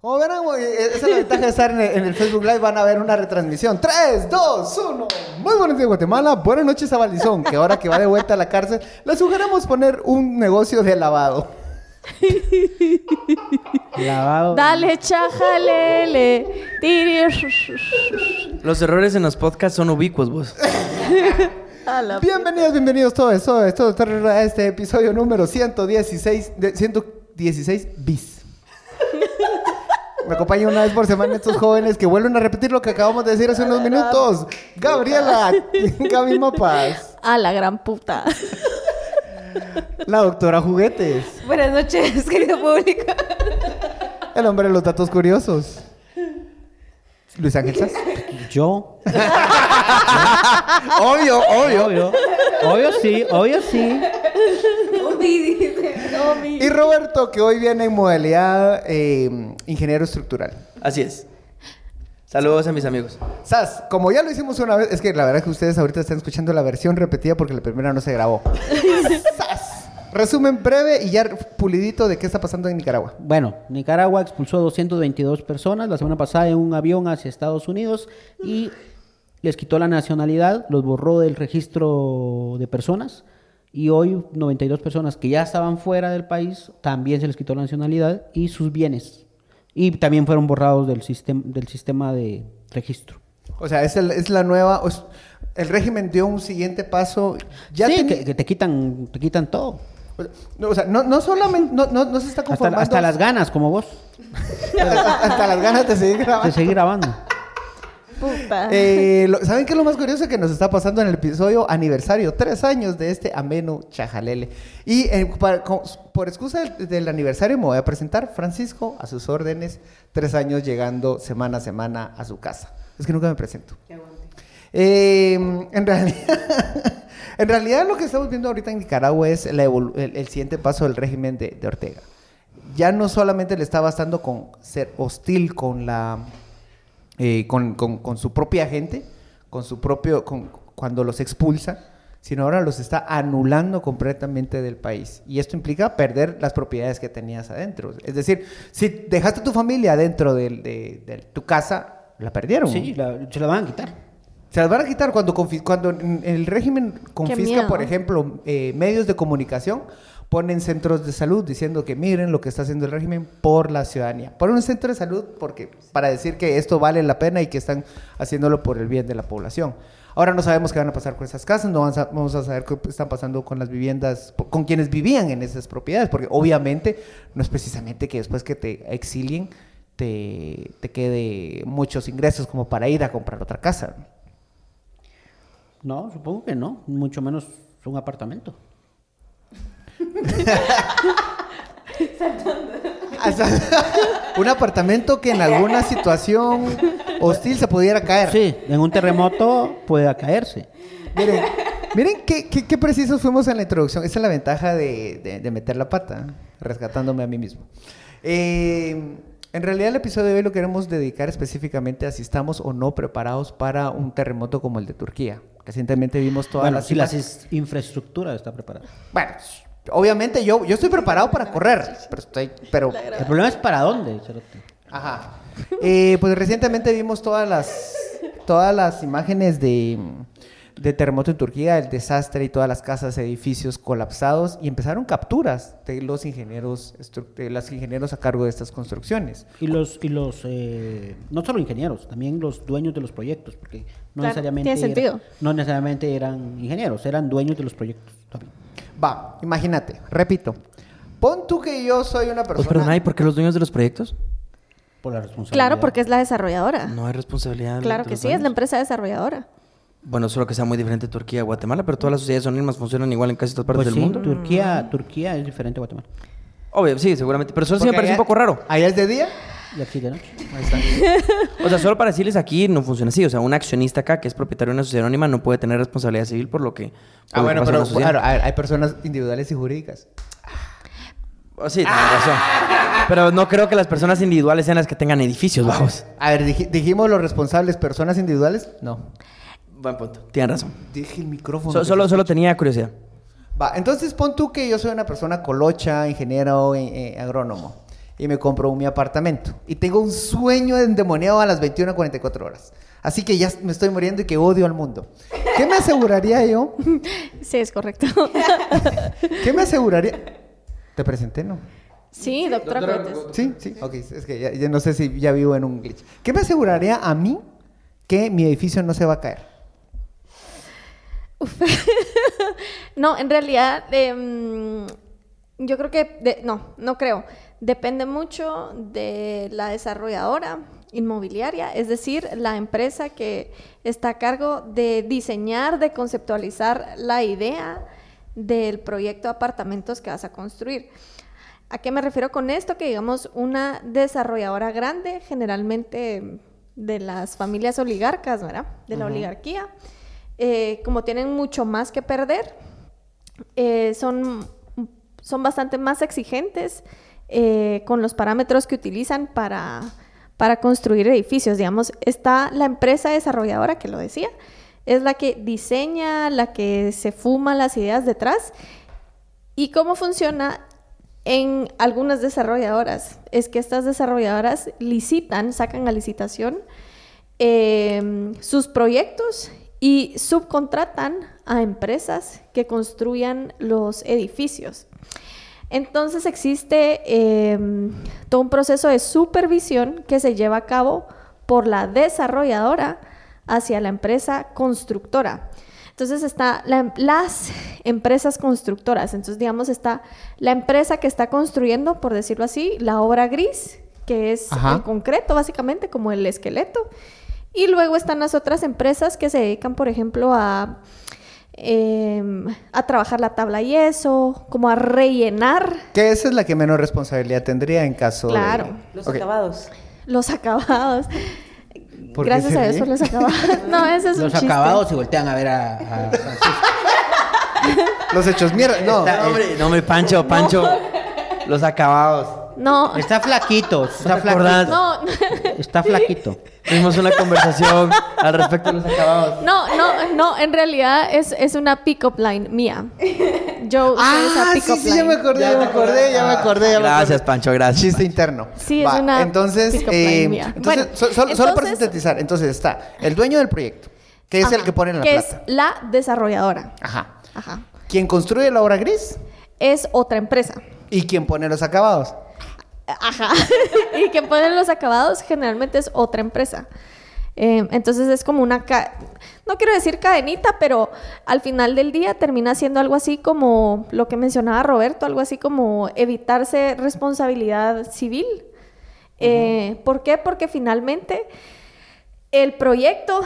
Como verán, güey, e-, esa es la ventaja de estar en el, en el Facebook Live. Van a ver una retransmisión. 3, 2, 1. Muy buenos días, Guatemala. Buenas noches a que ahora que va de vuelta a la cárcel, le sugerimos poner un negocio de lavado. Lavado. Dale, chajalele. Tiri. Los errores en los podcasts son ubicuos, vos. Bienvenidos, bienvenidos todos, todos, todos, todos a este episodio número 116, de 116 bis. Me acompaña una vez por semana estos jóvenes que vuelven a repetir lo que acabamos de decir hace unos minutos. Gabriela, Gaby Mapas, A la gran puta. la doctora Juguetes, Buenas noches, querido público. el hombre de los datos curiosos. Luis Ángel Sass. Yo. Obvio, obvio. Obvio. Obvio sí, obvio sí. Dice. Y Roberto, que hoy viene en modalidad eh, ingeniero estructural. Así es. Saludos a mis amigos. Sas, como ya lo hicimos una vez, es que la verdad es que ustedes ahorita están escuchando la versión repetida porque la primera no se grabó. Sas. Resumen breve y ya pulidito de qué está pasando en Nicaragua. Bueno, Nicaragua expulsó a 222 personas la semana pasada en un avión hacia Estados Unidos y les quitó la nacionalidad, los borró del registro de personas y hoy 92 personas que ya estaban fuera del país también se les quitó la nacionalidad y sus bienes. Y también fueron borrados del sistema, del sistema de registro. O sea, es, el- es la nueva. os- el régimen dio un siguiente paso. Ya sí, que, que te quitan, te quitan todo. o sea, no, no solamente. No, no, no se está Hasta, conformando. hasta las ganas, como vos, hasta, hasta las ganas de seguir de grabando. seguir grabando. Puta. Eh, lo- ¿Saben qué es lo más curioso que nos está pasando en el episodio aniversario? Tres años de este ameno chajalele. Y eh, para- por excusa del, del aniversario me voy a presentar. Francisco, a sus órdenes, tres años llegando semana a semana a su casa. Es que nunca me presento. Eh, en, realidad, en realidad lo que estamos viendo ahorita en Nicaragua es la el, el siguiente paso del régimen de, de Ortega. Ya no solamente le está bastando con ser hostil con la eh, con, con- con su propia gente, con su propio, con- cuando los expulsa, sino ahora los está anulando completamente del país. Y esto implica perder las propiedades que tenías adentro. Es decir, si dejaste tu familia dentro del- de, de tu casa, la perdieron. Sí, la- se la van a quitar. Se las van a quitar cuando, cuando el régimen confisca, por ejemplo, eh, medios de comunicación, ponen centros de salud diciendo que miren lo que está haciendo el régimen por la ciudadanía. Ponen un centro de salud porque, para decir que esto vale la pena y que están haciéndolo por el bien de la población. Ahora no sabemos qué van a pasar con esas casas, no vamos a, saber qué están pasando con las viviendas, con quienes vivían en esas propiedades, porque obviamente no es precisamente que después que te exilien te, te quede muchos ingresos como para ir a comprar otra casa. No, supongo que no, mucho menos un apartamento. O sea, un apartamento que en alguna situación hostil se pudiera caer. Sí, en un terremoto puede caerse. Miren, miren qué, qué, qué precisos fuimos en la introducción. Esa es la ventaja de, de- de meter la pata, rescatándome a mí mismo. Eh, en realidad el episodio de hoy lo queremos dedicar específicamente a si estamos o no preparados para un terremoto como el de Turquía. Recientemente vimos todas Bueno, las si la infraestructura está preparada. Bueno, obviamente yo, yo estoy preparado para correr, pero estoy... Pero, El problema es para dónde. Ajá. Eh, pues recientemente vimos todas las todas las imágenes de, de terremoto en Turquía, el desastre y todas las casas, edificios colapsados y empezaron capturas de los ingenieros, de los ingenieros a cargo de estas construcciones. Y los, y los eh, no solo ingenieros, también los dueños de los proyectos, porque no Claro, necesariamente no necesariamente eran ingenieros, eran dueños de los proyectos también. Va, imagínate, repito. Pon tú que yo soy una Pues, persona. perdón, ¿y por qué los dueños de los proyectos? Por la responsabilidad. Claro, porque es la desarrolladora. No hay responsabilidad. Claro que sí, es la empresa desarrolladora. Bueno, solo que sea muy diferente Turquía a Guatemala, pero todas las sociedades anónimas funcionan igual en casi todas partes Pues del sí, mundo. Turquía, Turquía es diferente a Guatemala. Obvio, sí, seguramente. Pero solo sí me parece un poco raro. Allá es de día. Y. Ahí está. O sea, solo para decirles aquí no funciona así. O sea, un accionista acá que es propietario de una sociedad anónima no puede tener responsabilidad civil por lo que. Ah, bueno, pero claro, hay personas individuales y jurídicas. Oh, sí, tienes razón. Pero no creo que las personas individuales sean las que tengan edificios bajos. A ver, dij- dijimos los responsables, personas individuales. No. Buen punto. Tienen razón. Dije el micrófono. So- que solo, se solo escucha. tenía curiosidad. Va, entonces pon tú que yo soy una persona colocha, ingeniero, eh, eh, agrónomo. Y me compro mi apartamento. Y tengo un sueño endemoniado a las 21 a 44 horas. Así que ya me estoy muriendo y que odio al mundo. ¿Qué me aseguraría yo? Sí, es correcto. ¿Qué me aseguraría? Te presenté, ¿no? Sí, doctora Cohetes. Sí, sí, ok. Es que ya, ya no sé si ya vivo en un glitch. ¿Qué me aseguraría a mí que mi edificio no se va a caer? No, en realidad, em, yo creo que, de- no, no creo. Depende mucho de la desarrolladora inmobiliaria, es decir, la empresa que está a cargo de diseñar, de conceptualizar la idea del proyecto de apartamentos que vas a construir. ¿A qué me refiero con esto? Que digamos una desarrolladora grande, generalmente de las familias oligarcas, ¿verdad? De la oligarquía, eh, como tienen mucho más que perder, eh, son, son bastante más exigentes eh, con los parámetros que utilizan para, para construir edificios. Digamos, está la empresa desarrolladora que lo decía, es la que diseña, la que se fuma las ideas detrás. ¿Y cómo funciona en algunas desarrolladoras? Es que estas desarrolladoras licitan, sacan a licitación eh, sus proyectos y subcontratan a empresas que construyan los edificios. Entonces existe eh, todo un proceso de supervisión que se lleva a cabo por la desarrolladora hacia la empresa constructora. Entonces está la- las empresas constructoras. Entonces, digamos, está la empresa que está construyendo, por decirlo así, la obra gris, que es Ajá. el concreto, básicamente, como el esqueleto. Y luego están las otras empresas que se dedican, por ejemplo, a, em, a trabajar la tabla y eso, como a rellenar Que esa es la que menos responsabilidad tendría en caso de... Claro. Los Ok. acabados. los acabados. ¿Por qué Gracias a Dios los acabados. No, ese es un Los acabados se voltean a ver a, a Francisco. Los hechos mierda. No, No, hombre, no, hombre, Pancho, Pancho. Los acabados. No, Está flaquito, está flaquito. no, Está flaquito. Tuvimos una conversación al respecto de los acabados. no, no, no, en realidad es, es una pick-up line mía. Yo usé esa Ah, sí, pick-up sí, line. ya me acordé, ya me acordé, ya me acordé, ya me Gracias, acordé. Pancho, gracias. Chiste interno. Sí, es una Entonces, pick-up line eh, mía. entonces, Bueno, so- so- solo para sintetizar, entonces está el dueño del proyecto, que es el que pone la que plata. es la desarrolladora. Ajá. Ajá. Quien construye la obra gris Es otra empresa. y quien pone los acabados. Ajá. y quien pone los acabados generalmente es otra empresa. Eh, entonces es como una, ca- no quiero decir cadenita, pero al final del día termina siendo algo así como lo que mencionaba Roberto, algo así como evitarse responsabilidad civil. Eh, ¿Por qué? Porque finalmente el proyecto,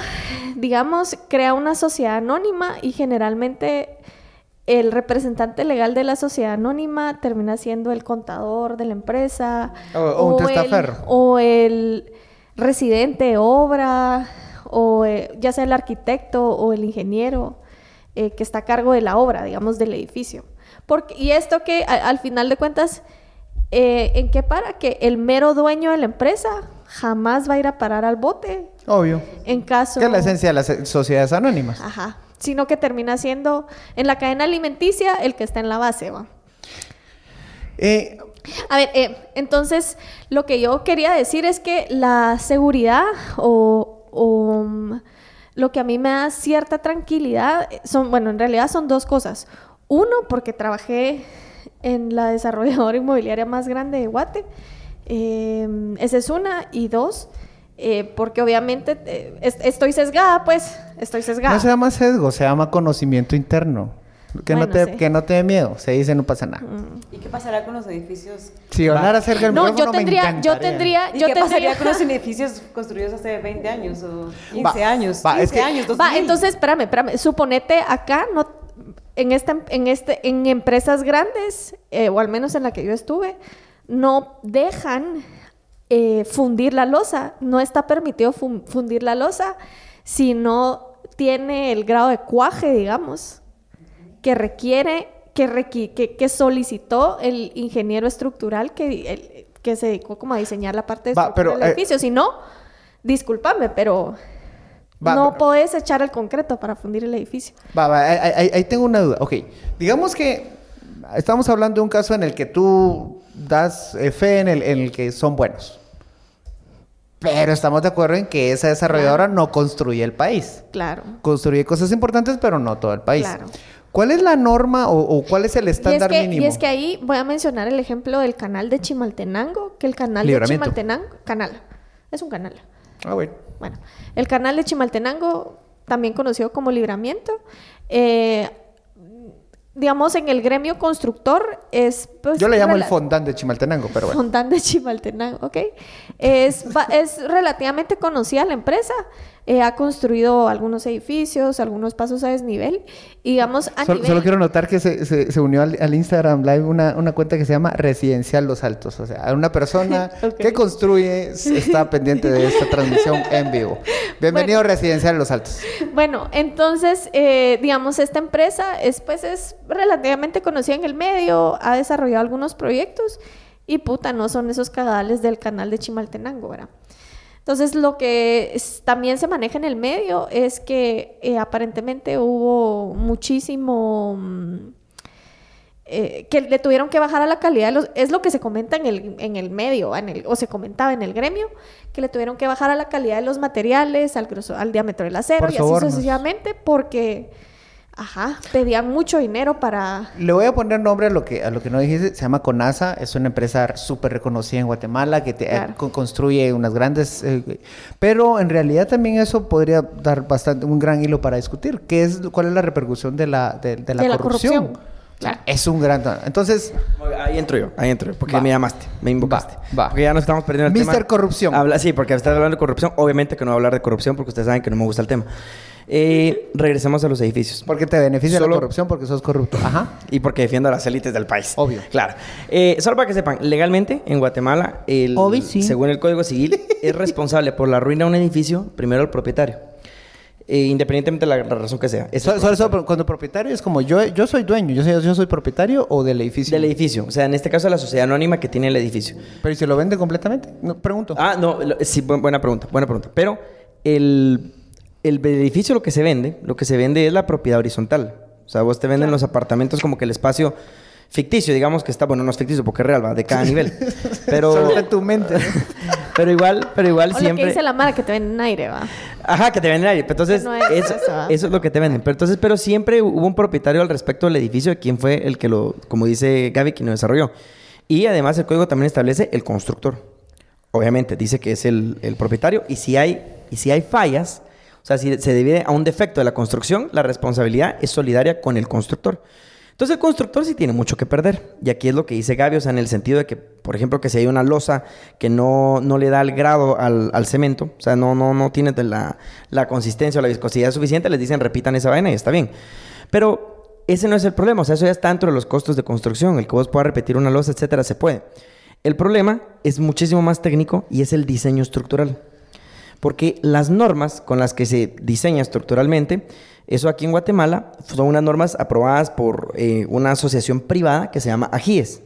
digamos, crea una sociedad anónima y generalmente el representante legal de la sociedad anónima termina siendo el contador de la empresa O- o un el- testaferro. o el residente de obra o eh, ya sea el arquitecto o el ingeniero eh, que está a cargo de la obra, digamos, del edificio. Porque, y esto que a- al final de cuentas, eh, ¿en qué para? Que el mero dueño de la empresa jamás va a ir a parar al bote Obvio. en caso... Que es la esencia de las sociedades anónimas. Ajá. Sino que termina siendo en la cadena alimenticia el que está en la base, ¿va? Eh, A ver, eh, entonces lo que yo quería decir es que la seguridad o, o, mm, lo que a mí me da cierta tranquilidad eh, son, bueno, en realidad son dos cosas. Uno, porque trabajé en la desarrolladora inmobiliaria más grande de Guate. Eh, esa es una. Y dos, eh, porque obviamente eh, es- estoy sesgada, pues, estoy sesgada. no se llama sesgo, se llama conocimiento interno. Que, no te, sí. que no te dé miedo, se dice no pasa nada. ¿Y qué pasará con los edificios? Si hablara cerca del No, micrófono yo tendría, me yo tendría, ¿Y yo qué tendría... pasaría con los edificios construidos hace 20 años o 15 Va, años? va, 15 es que- años, 2000. Va, entonces, espérame, espérame. Suponete acá, no, en, esta, en, este, en empresas grandes, eh, o al menos en la que yo estuve, no dejan eh, fundir la losa. No está permitido fun- fundir la losa si no tiene el grado de cuaje, digamos, que requiere, que, requi- que, que solicitó el ingeniero estructural que, el- que se dedicó como a diseñar la parte Va, pero, del eh, edificio. Si no, discúlpame, pero Va, no pero- podés echar el concreto para fundir el edificio. Va, va, ahí, ahí- ahí tengo una duda. Ok, digamos que estamos hablando de un caso en el que tú das eh, fe en el, en el que son buenos. Pero estamos de acuerdo en que esa desarrolladora no construye el país. Claro. Construye cosas importantes, pero no todo el país. Claro. ¿Cuál es la norma o, o cuál es el Y es, estándar que, mínimo? y es que ahí voy a mencionar el ejemplo del canal de Chimaltenango, que el canal de Chimaltenango, canal, es un canal. Ah, bueno. Bueno, el canal de Chimaltenango, también conocido como Libramiento, eh, digamos en el gremio constructor es... pues, Yo le llamo el fondán de Chimaltenango, pero bueno. Fondán de Chimaltenango, ¿ok? Es, es relativamente conocida la empresa. Eh, ha construido algunos edificios, algunos pasos a desnivel. Y digamos, a Solo, nivel... solo quiero notar que se, se- se unió al, al Instagram Live una, una cuenta que se llama Residencial Los Altos. O sea, una persona que construye está pendiente de esta transmisión en vivo. Bienvenido a Residencial Los Altos. Bueno, entonces, eh, digamos, esta empresa es, pues, es relativamente conocida en el medio, ha desarrollado algunos proyectos y puta, no son esos cagadales del canal de Chimaltenango, ¿verdad? Entonces, lo que es- también se maneja en el medio es que eh, aparentemente hubo muchísimo... mm, eh, que le tuvieron que bajar a la calidad de los... Es lo que se comenta en el, en el medio, en el, o se comentaba en el gremio, que le tuvieron que bajar a la calidad de los materiales, al, grosso- al diámetro del acero Por y así sucesivamente, porque, ajá, pedían mucho dinero para... Le voy a poner nombre a lo que, a lo que no dijiste. Se llama CONASA. Es una empresa súper reconocida en Guatemala que te- Claro. eh, co- construye unas grandes... eh, pero en realidad también eso podría dar bastante un gran hilo para discutir. ¿Qué es, ¿Cuál es la repercusión de la, de, de la De la corrupción? corrupción. O sea, es un gran... Entonces... Ahí entro yo, ahí entro yo, porque Va. me llamaste, me invocaste. Va, va. Porque ya nos estamos perdiendo el tema. Mister Corrupción. Habla, sí, porque estás hablando de corrupción. Obviamente que no voy a hablar de corrupción porque ustedes saben que no me gusta el tema. Eh, regresemos a los edificios. Porque te beneficia Solo- la corrupción porque sos corrupto. Ajá. Y porque defiendo a las élites del país. Obvio. Claro. Eh, solo para que sepan, legalmente en Guatemala, el, Obvio, sí. según el Código Civil, es responsable por la ruina de un edificio primero el propietario. Eh, independientemente de la, la razón que sea. Es el So- cuando propietario es como yo, yo soy dueño, yo soy, yo soy propietario o del edificio. del edificio. O sea, en este caso la sociedad anónima que tiene el edificio. Pero ¿y se lo vende completamente? No, pregunto. Ah, no, lo- sí, bu- buena pregunta, buena pregunta. Pero el, el edificio lo que se vende, lo que se vende es la propiedad horizontal. O sea, vos te venden los apartamentos como que el espacio ficticio, digamos que está, bueno, no es ficticio porque es real, va, de cada nivel. Pero, Solo en tu mente. ¿no? pero igual, pero igual O lo siempre... que dice la Mara, que te ven en aire, va. Ajá, que te venden aire. Entonces, No es eso, eso, eso es lo que te venden. Pero entonces, pero siempre hubo un propietario al respecto del edificio, de quién fue el que lo, como dice Gaby, quien lo desarrolló. Y además el código también establece el constructor. Obviamente, dice que es el, el propietario. Y si hay, y si hay fallas, sea, si se divide a un defecto de la construcción, la responsabilidad es solidaria con el constructor. Entonces el constructor sí tiene mucho que perder. Y aquí es lo que dice Gaby, o sea, en el sentido de que, por ejemplo, que si hay una losa que no, no le da el grado al, al cemento, o sea, no, no, no tiene la, la consistencia o la viscosidad suficiente, les dicen repitan esa vaina y está bien. Pero ese no es el problema, o sea, eso ya está dentro de los costos de construcción, el que vos puedas repetir una losa, etcétera, se puede. El problema es muchísimo más técnico y es el diseño estructural. Porque las normas con las que se diseña estructuralmente, eso aquí en Guatemala, son unas normas aprobadas por eh, una asociación privada que se llama AGIES.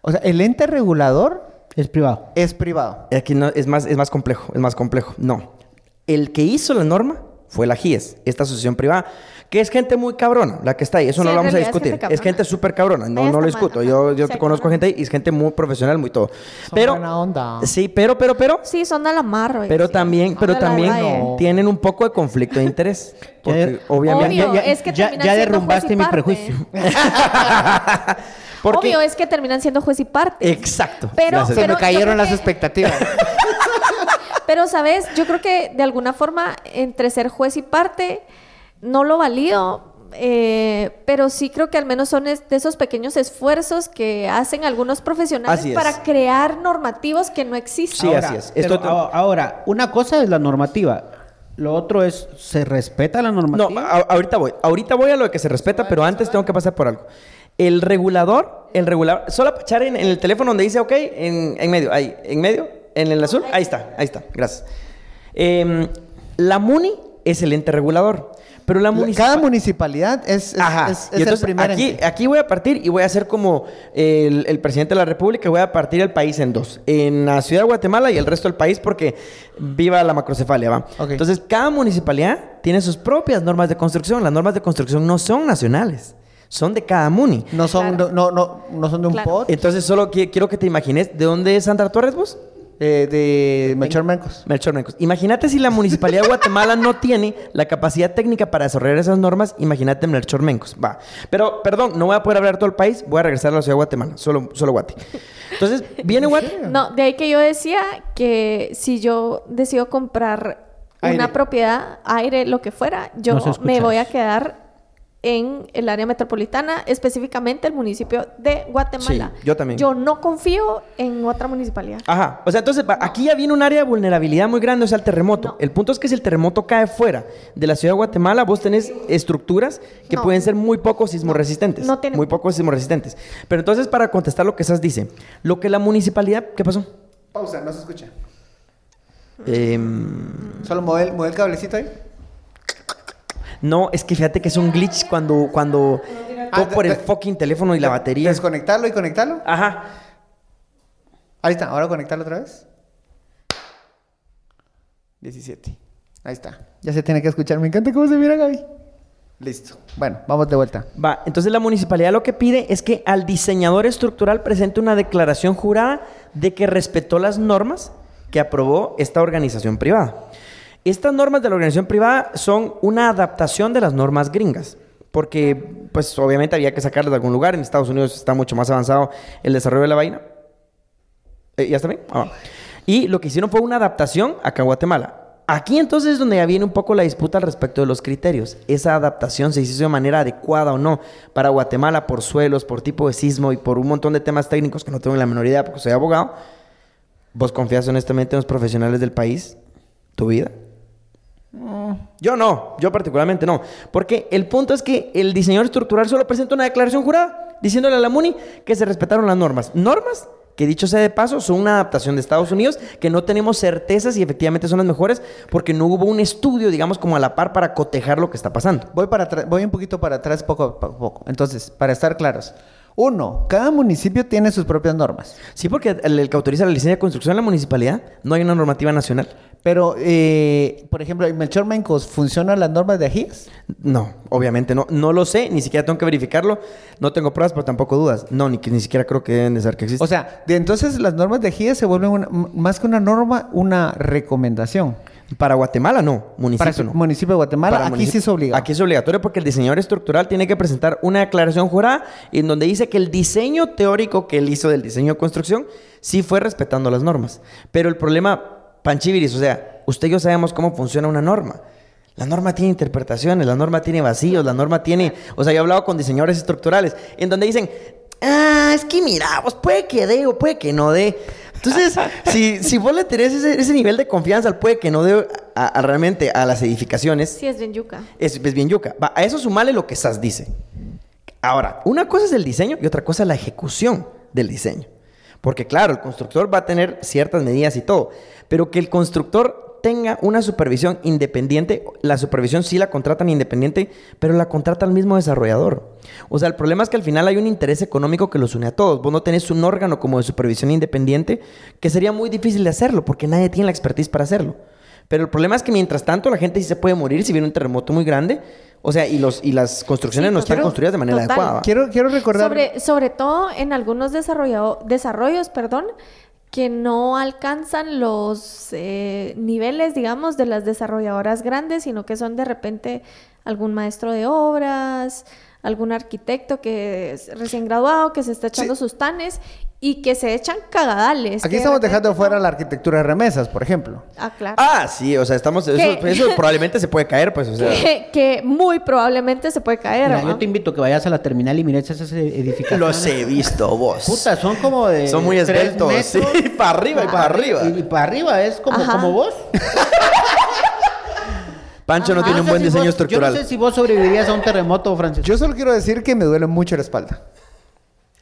O sea, el ente regulador Es privado. es privado. Aquí no, es, más, es más complejo, es más complejo. No. El que hizo la norma fue la AGIES, esta asociación privada, que es gente muy cabrona, la que está ahí. Eso Sí, no lo vamos a discutir. Es gente súper cabrona, no, no lo discuto. mal, Yo, yo Sí, te conozco gente ahí y es gente muy profesional, muy todo. Son Pero, buena onda. sí, pero, pero, pero, Sí, son de la marra. pero sí. también, pero también no. tienen un poco de conflicto de interés. Porque Ya- obviamente. Obvio, es que ya, terminan ya siendo derrumbaste juez y mi parte. prejuicio. porque- Obvio, es que terminan siendo juez y parte. Exacto. Pero- Gracias. Se pero me cayeron las que- expectativas. Pero, ¿sabes? Yo creo que de alguna forma, entre ser juez y parte, no lo valido. eh, pero sí creo que al menos son es- de esos pequeños esfuerzos que hacen algunos profesionales para crear normativos que no existen. Sí, así es. pero Esto- ahora, una cosa es la normativa. Lo otro es, ¿se respeta la No, normativa? a- ahorita voy. Ahorita voy a lo que se respeta, pero antes tengo que pasar por algo. El regulador, el regulador, solo echar en, en el teléfono donde dice OK, en, en medio, ahí, en medio, en el azul, ahí está, ahí está, gracias. Em, la MUNI es el ente regulador, pero la. Cada municipalidad es, es, Ajá. es- es y el primer aquí, ente. aquí voy a partir y voy a hacer como el, el presidente de la República, voy a partir el país en dos. En la ciudad de Guatemala y el resto del país porque viva la macrocefalia, ¿va? Entonces, cada municipalidad tiene sus propias normas de construcción. Las normas de construcción no son nacionales, Son de cada MUNI. No son, Claro. no, no, no son de un Claro. pot. Entonces, solo qui- quiero que te imagines, ¿de dónde es Sandra Torres vos? Eh, de Melchor Mencos. Melchor Mencos. Imagínate si la Municipalidad de Guatemala no tiene la capacidad técnica para desarrollar esas normas, imagínate Melchor Mencos. Va. Pero, perdón, no voy a poder hablar todo el país, voy a regresar a la ciudad de Guatemala, solo, solo Guate. Entonces, viene Guate. No, de ahí que yo decía que si yo decido comprar Aire. una propiedad, aire, lo que fuera, yo No me voy a quedar en el área metropolitana, específicamente el municipio de Guatemala. Sí, yo también. Yo no confío en otra municipalidad. Ajá. O sea, entonces aquí ya viene un área de vulnerabilidad muy grande, o sea, el terremoto. No. El punto es que si el terremoto cae fuera de la ciudad de Guatemala, vos tenés estructuras que No. pueden ser muy poco sismorresistentes. No tiene- Muy poco sismorresistentes. Pero entonces, para contestar lo que esas dice, lo que la municipalidad. ¿Qué pasó? Pausa, no se escucha. Em, Solo mueve, el- mueve el cablecito ahí. No, es que fíjate que es un glitch cuando. cuando Ah, por el de- fucking teléfono y la batería. Desconectarlo y conectarlo. Ajá. Ahí está, ahora conectarlo otra vez. 17. Ahí está. Ya se tiene que escuchar. Me encanta cómo se mira Gaby. Listo. Bueno, vamos de vuelta. Va, entonces la municipalidad lo que pide es que al diseñador estructural presente una declaración jurada de que respetó las normas que aprobó esta organización privada. Estas normas de la organización privada son una adaptación de las normas gringas, porque pues obviamente había que sacarlas de algún lugar. En Estados Unidos está mucho más avanzado el desarrollo de la vaina. Eh, ¿Ya está bien? Ah. Y lo que hicieron fue una adaptación acá en Guatemala. Aquí entonces es donde ya viene un poco la disputa al respecto de los criterios. Esa adaptación se hizo de manera adecuada o no para Guatemala por suelos, por tipo de sismo y por un montón de temas técnicos que no tengo la menor idea porque soy abogado. ¿Vos confías honestamente en los profesionales del país? ¿Tu vida? Yo no, yo particularmente no. Porque el punto es que el diseñador estructural solo presenta una declaración jurada diciéndole a la MUNI que se respetaron las normas. Normas que dicho sea de paso son una adaptación de Estados Unidos que no tenemos certezas si efectivamente son las mejores porque no hubo un estudio, digamos, como a la par para cotejar lo que está pasando. Voy, para voy un poquito para atrás poco a po- poco. Entonces, para estar claros. Uno, cada municipio tiene sus propias normas. Sí, porque el, el que autoriza la licencia de construcción en la municipalidad no hay una normativa nacional. Pero, eh, por ejemplo, en Melchor Mencos, ¿funcionan las normas de ajíes? No, obviamente no. No lo sé, ni siquiera tengo que verificarlo. No tengo pruebas, pero tampoco dudas. No, ni, ni siquiera creo que deben de ser que existen. O sea, de entonces las normas de ajíes se vuelven una- más que una norma, una recomendación. Para Guatemala no, Para municipio el no. municipio de Guatemala, Para aquí sí es obligado. Aquí es obligatorio porque el diseñador estructural tiene que presentar una declaración jurada en donde dice que el diseño teórico que él hizo del diseño de construcción sí fue respetando las normas. Pero el problema, Panchiviris, o sea, usted y yo sabemos cómo funciona una norma. La norma tiene interpretaciones, la norma tiene vacíos, la norma tiene... O sea, yo he hablado con diseñadores estructurales en donde dicen, ah, es que mira, vos puede que dé o puede que no dé. Entonces, si, si vos le tenés ese, ese nivel de confianza al puede que no dé a- a realmente a las edificaciones, Sí, es bien yuca. es, es bien yuca. Va, a eso sumarle lo que SAS dice. Ahora, una cosa es el diseño y otra cosa es la ejecución del diseño. Porque claro, el constructor va a tener ciertas medidas y todo, pero que el constructor tenga una supervisión independiente, la supervisión sí la contratan independiente, pero la contrata el mismo desarrollador. O sea, el problema es que al final hay un interés económico que los une a todos. Vos no tenés un órgano como de supervisión independiente, que sería muy difícil de hacerlo, porque nadie tiene la expertise para hacerlo. Pero el problema es que mientras tanto la gente sí se puede morir si viene un terremoto muy grande. O sea, y, los, y las construcciones Sí, no están total. construidas de manera Total. adecuada. Quiero, quiero recordar... Sobre, sobre todo en algunos desarrollado- desarrollos, perdón, que no alcanzan los eh, niveles, digamos, de las desarrolladoras grandes, sino que son de repente algún maestro de obras, algún arquitecto que es recién graduado, que se está echando Sí. sus tanes y que se echan cagadales. Aquí de estamos repente dejando fuera no- la arquitectura de remesas, por ejemplo. Ah, claro. Ah, sí, o sea, estamos. Eso, probablemente se puede caer, pues, o sea. que, que muy probablemente se puede caer. Mira, ¿va? yo te invito a que vayas a la terminal y mires esas edificaciones. Los he visto, vos. Puta, son como de. Son muy esbeltos, sí, para arriba y para arriba. Y, y para arriba es como, Ajá. como vos. Pancho no tiene un sé buen si diseño vos- estructural. Yo no sé si vos sobrevivirías a un terremoto, Francisco. Yo solo quiero decir que me duele mucho la espalda.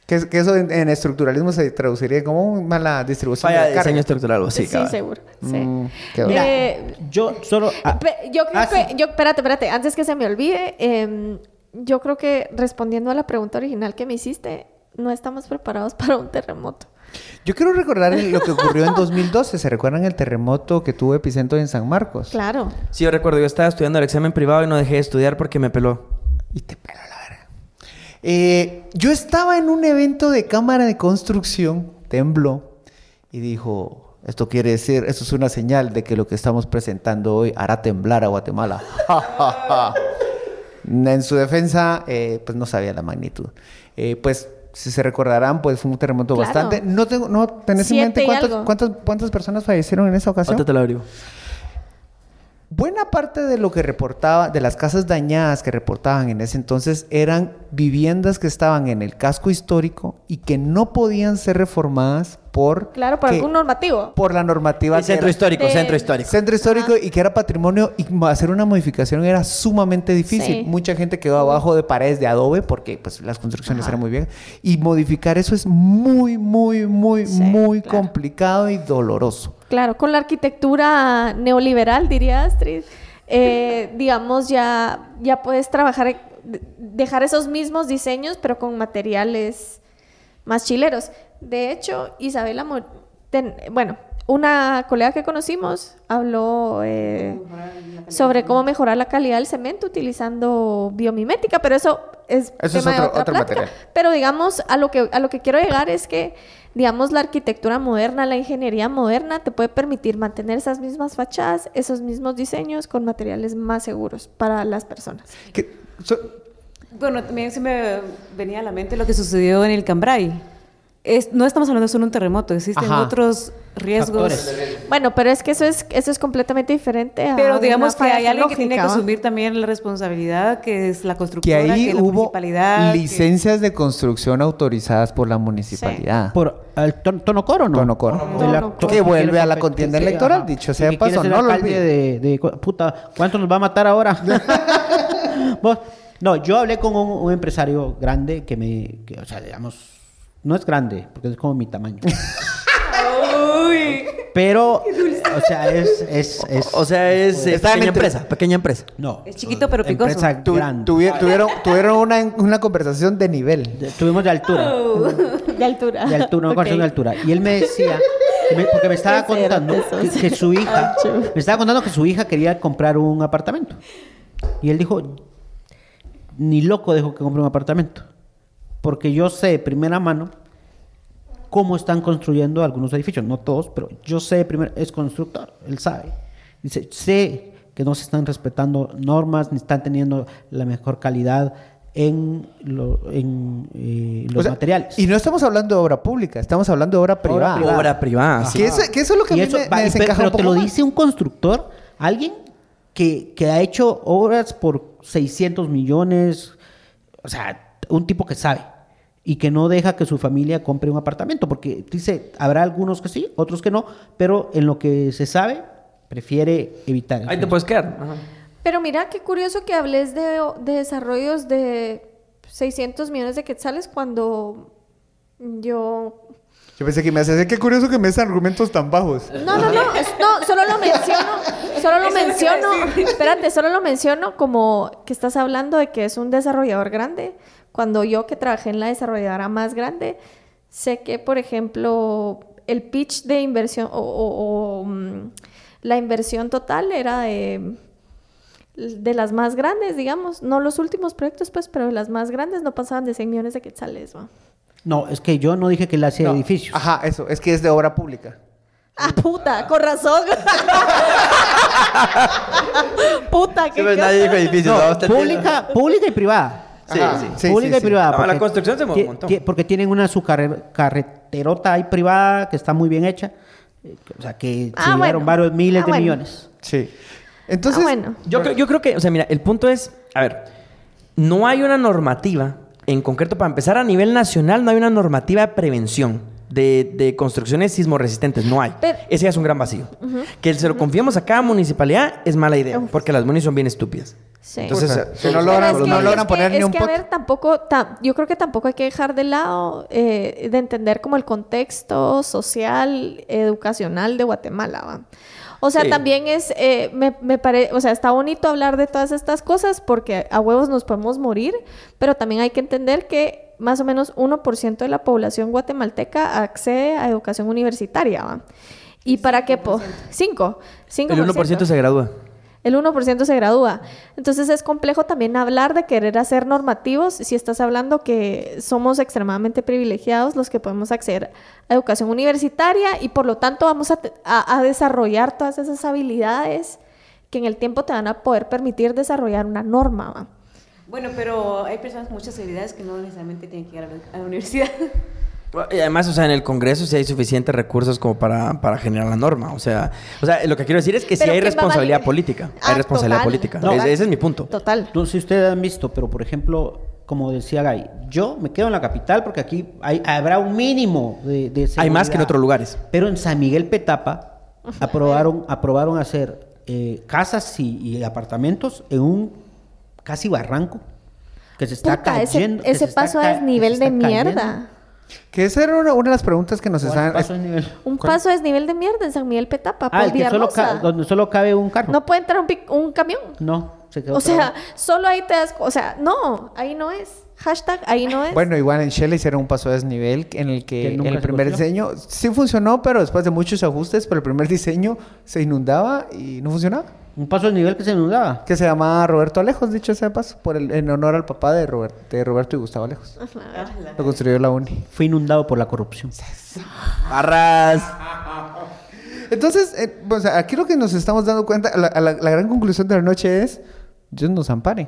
Que, es- que eso en, en estructuralismo se traduciría como una mala distribución Falla de carga. diseño estructural, vos, sí, sí, cabal. seguro. Sí. Mm. Eh, Yo solo. ah, Yo creo ah, que, sí. yo, espérate, espérate, antes que se me olvide, em, yo creo que respondiendo a la pregunta original que me hiciste, no estamos preparados para un terremoto. Yo quiero recordar lo que ocurrió en 2012. ¿Se recuerdan el terremoto que tuvo epicentro en San Marcos? Claro. Sí, yo recuerdo, yo estaba estudiando el examen privado y no dejé de estudiar porque me peló. Y te peló la. Eh, yo estaba en un evento de cámara de construcción, tembló, y dijo, esto quiere decir, esto es una señal de que lo que estamos presentando hoy hará temblar a Guatemala. En su defensa, eh, pues no sabía la magnitud. Eh, pues, si se recordarán, pues fue un terremoto Claro. bastante. No tengo, no tenés en Siete mente cuántos- algo. cuántas, cuántas personas fallecieron en esa ocasión. Ahorita te lo abrigo. Buena parte de lo que reportaba, de las casas dañadas que reportaban en ese entonces, eran viviendas que estaban en el casco histórico y que no podían ser reformadas por... Claro, por que- algún normativo. Por la normativa. El centro era- histórico, de- centro histórico. Centro histórico y que era patrimonio y hacer una modificación era sumamente difícil. Sí. Mucha gente quedó abajo de paredes de adobe porque pues las construcciones eran muy bien y modificar eso es muy muy muy Sí, muy claro. complicado y doloroso. Claro, con la arquitectura neoliberal, diría Astrid, eh, digamos, ya, ya puedes trabajar, de- dejar esos mismos diseños, pero con materiales más chileros. De hecho, Isabela, ten- bueno, una colega que conocimos habló eh, sobre cómo mejorar la calidad del cemento utilizando biomimética, pero eso es Eso es tema de otro- otra otro plática. material. Pero digamos, a lo que a lo que quiero llegar es que digamos la arquitectura moderna, la ingeniería moderna te puede permitir mantener esas mismas fachadas, esos mismos diseños con materiales más seguros para las personas. So- Bueno, también se me venía a la mente lo que sucedió en el Cambrai. Es, no estamos hablando solo de un terremoto, existen Ajá. otros riesgos. Factores. Bueno, pero es que eso es eso es completamente diferente a Pero digamos que hay alguien que tiene que asumir también la responsabilidad, que es la constructora, que, ahí la hubo municipalidad. que- licencias de construcción autorizadas por la municipalidad. Por el ton- tono coro, ¿no? Tono coro. De la- Tono coro. Que vuelve a la contienda sí, electoral, ajá. dicho sea paso, no lo de, de- puta, ¿cuánto nos va a matar ahora? Vos- no, yo hablé con un, un empresario grande que me, que, o sea, digamos, no es grande, porque es como mi tamaño. Pero, o sea, es, es, es- O sea, es eh, Está en pequeña entre- empresa, pequeña empresa. no. Es chiquito, pero picoso. Empresa Tu- grande. tuvi- tuvieron, tuvieron una, una conversación de nivel. De- Tuvimos de altura. de altura. De altura, una Ok. conversación de altura. Y él me decía, me- porque me estaba contando que su hija, me estaba contando que su hija quería comprar un apartamento. Y él dijo, ni loco dejo que compre un apartamento. Porque yo sé de primera mano cómo están construyendo algunos edificios. No todos, pero yo sé de primera, es constructor, él sabe. Dice, sé que no se están respetando normas, ni están teniendo la mejor calidad en, lo- en, eh, los O sea, materiales. Y no estamos hablando de obra pública, estamos hablando de obra privada. privada. Obra privada, sí. Que eso, que eso es lo que a Y mí eso- me, me desencaja pero un poco te lo más. dice un constructor, alguien que, que ha hecho obras por 600 millones, o sea, un tipo que sabe y que no deja que su familia compre un apartamento, porque dice, habrá algunos que sí, otros que no, pero en lo que se sabe, prefiere evitar. Ahí te puedes quedar. Ajá. Pero mira, qué curioso que hables de, de desarrollos de 600 millones de quetzales cuando yo... Yo pensé que me hacía, qué curioso que me des argumentos tan bajos. No, no, no, es- no, solo lo menciono, solo lo menciono, espérate, solo lo menciono como que estás hablando de que es un desarrollador grande, cuando yo que trabajé en la desarrolladora más grande, sé que, por ejemplo, el pitch de inversión o, o- o, mm, la inversión total era de de las más grandes, digamos, no los últimos proyectos, pues, pero las más grandes no pasaban de 100 millones de quetzales, ¿va? No, es que yo no dije que él hacía No, edificios. Ajá, eso, es que es de obra pública. Ah, puta, con razón. puta, Sí, qué pues, nadie dijo edificios. No, ¿no? Pública, pública y privada. Sí, Ajá. sí. Sí, pública sí, y sí. privada. No, la porque construcción se mueve un montón. Porque tienen una su carre- carreterota ahí privada que está muy bien hecha. Eh, O sea, que Ah, se llevaron varios miles Ah, de bueno. millones. Sí. Entonces, ah, bueno. Yo, creo, yo creo que, o sea, mira, el punto es, a ver, no hay una normativa, en concreto, para empezar a nivel nacional, no hay una normativa de prevención de, de construcciones sismoresistentes, no hay. Pero- Ese ya es un gran vacío. Que se lo confiemos a cada municipalidad es mala idea, porque las munis son bien estúpidas. Sí. entonces si no logran, es que- no es logran que- poner ni es un que, pot. a ver, tampoco, ta- yo creo que tampoco hay que dejar de lado eh, de entender como el contexto social, educacional de Guatemala, ¿va? O sea, Sí. también es, eh, me, me parece, o sea, está bonito hablar de todas estas cosas porque a huevos nos podemos morir, pero también hay que entender que más o menos 1% de la población guatemalteca accede a educación universitaria, ¿va? Y para qué, po 5, 5%. El 1% se gradúa. El 1% se gradúa. Entonces es complejo también hablar de querer hacer normativos si estás hablando que somos extremadamente privilegiados los que podemos acceder a educación universitaria y por lo tanto vamos a, a- a desarrollar todas esas habilidades que en el tiempo te van a poder permitir desarrollar una norma. ¿va? Bueno, pero hay personas con muchas habilidades que no necesariamente tienen que ir a la, a la universidad. Y además, o sea, en el Congreso sí hay suficientes recursos como para, para generar la norma. O sea, o sea, lo que quiero decir es que sí hay ¿quién va a responsabilidad política. Ah, hay responsabilidad total, política. total. Ese, ese es mi punto. Total. No sé si ustedes han visto, pero por ejemplo, como decía Gay, yo me quedo en la capital porque aquí hay, habrá un mínimo de, de Hay más que en otros lugares. Pero en San Miguel Petapa aprobaron, aprobaron hacer eh, casas y, y apartamentos en un casi barranco que se está Puta, ese, cayendo. ese paso es nivel de mierda. Que esa era una, una de las preguntas que nos ¿Cuál están... paso es nivel? Un ¿Cuál? paso es nivel de mierda en San Miguel Petapa. Ah, por el que solo donde solo cabe un carro. No puede entrar un, camión. No, se quedó O sea, solo ahí te das... O sea, no, ahí no es. Hashtag, ahí no es. Bueno, igual en Shell hicieron un paso de desnivel en el que, el primer diseño sí funcionó, pero después de muchos ajustes, pero el primer diseño se inundaba y no funcionaba. Un paso de nivel que se inundaba. Que se llamaba Roberto Alejos, dicho sea de paso, por el, en honor al papá de, Robert- de Roberto y Gustavo Alejos. Lo construyó la uni. Fue inundado por la corrupción. Barras. Entonces, eh, sea, aquí lo que nos estamos dando cuenta, la, la- la gran conclusión de la noche es, Dios nos ampare.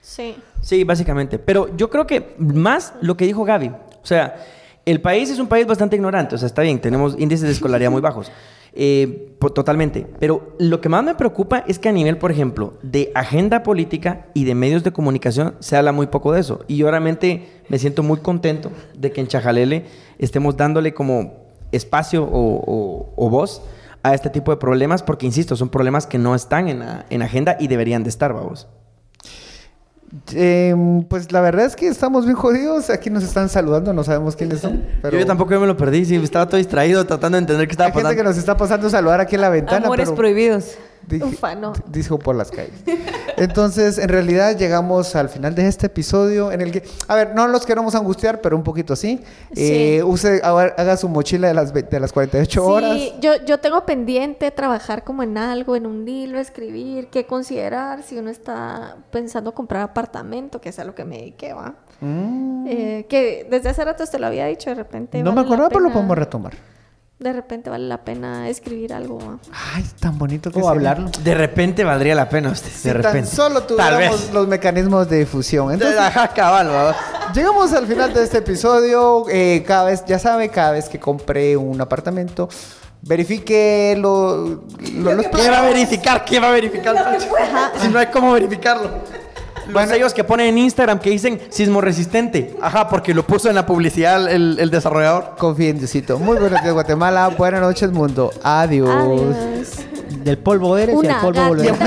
Sí. Sí, básicamente. Pero yo creo que más lo que dijo Gaby. O sea, el país es un país bastante ignorante. O sea, está bien, tenemos índices de escolaridad muy bajos. Eh, totalmente. Pero lo que más me preocupa es que a nivel, por ejemplo, de agenda política y de medios de comunicación se habla muy poco de eso. Y yo realmente me siento muy contento de que en Chajalele estemos dándole como espacio o voz a este tipo de problemas, porque, insisto, son problemas que no están en, la- en agenda y deberían de estar, vamos. Eh, pues la verdad es que estamos bien jodidos. Aquí nos están saludando, no sabemos quiénes son. Pero Yo tampoco me lo perdí, sí, estaba todo distraído tratando de entender qué estaba hay gente pasando. que nos está pasando a saludar aquí en la ventana. Amores pero prohibidos. dije- Ufa, no. Dijo por las calles. Entonces, en realidad llegamos al final de este episodio en el que, a ver, no los queremos angustiar, pero un poquito sí. Sí. Eh, use, haga, su mochila de las, de las 48 horas. Sí, yo, yo tengo pendiente trabajar como en algo, en un libro, escribir, qué considerar si uno está pensando comprar apartamento, que es a lo que me dediqué, ¿va? Mm. Eh, que desde hace rato te lo había dicho, de repente. no me vale acordaba, pero lo podemos retomar. De repente vale la pena escribir algo. Ay, tan bonito que O sería. hablarlo. De repente valdría la pena usted, Si de tan repente. solo tuviéramos los mecanismos de difusión. Entonces, Ajá, cabal. Llegamos al final de este episodio. Eh, cada vez, ya sabe, cada vez que compre un apartamento, verifique lo, lo- los ¿Qué va a verificar? ¿Qué va a verificar? Si no hay cómo verificarlo. Los Bueno. sellos que ponen en Instagram que dicen sismo resistente. Ajá, porque lo puso en la publicidad el, el desarrollador. Confíe en Diosito. Muy buenos días, Guatemala. Buenas noches, mundo. Adiós. Adiós. Del polvo eres y al Una polvo volverás.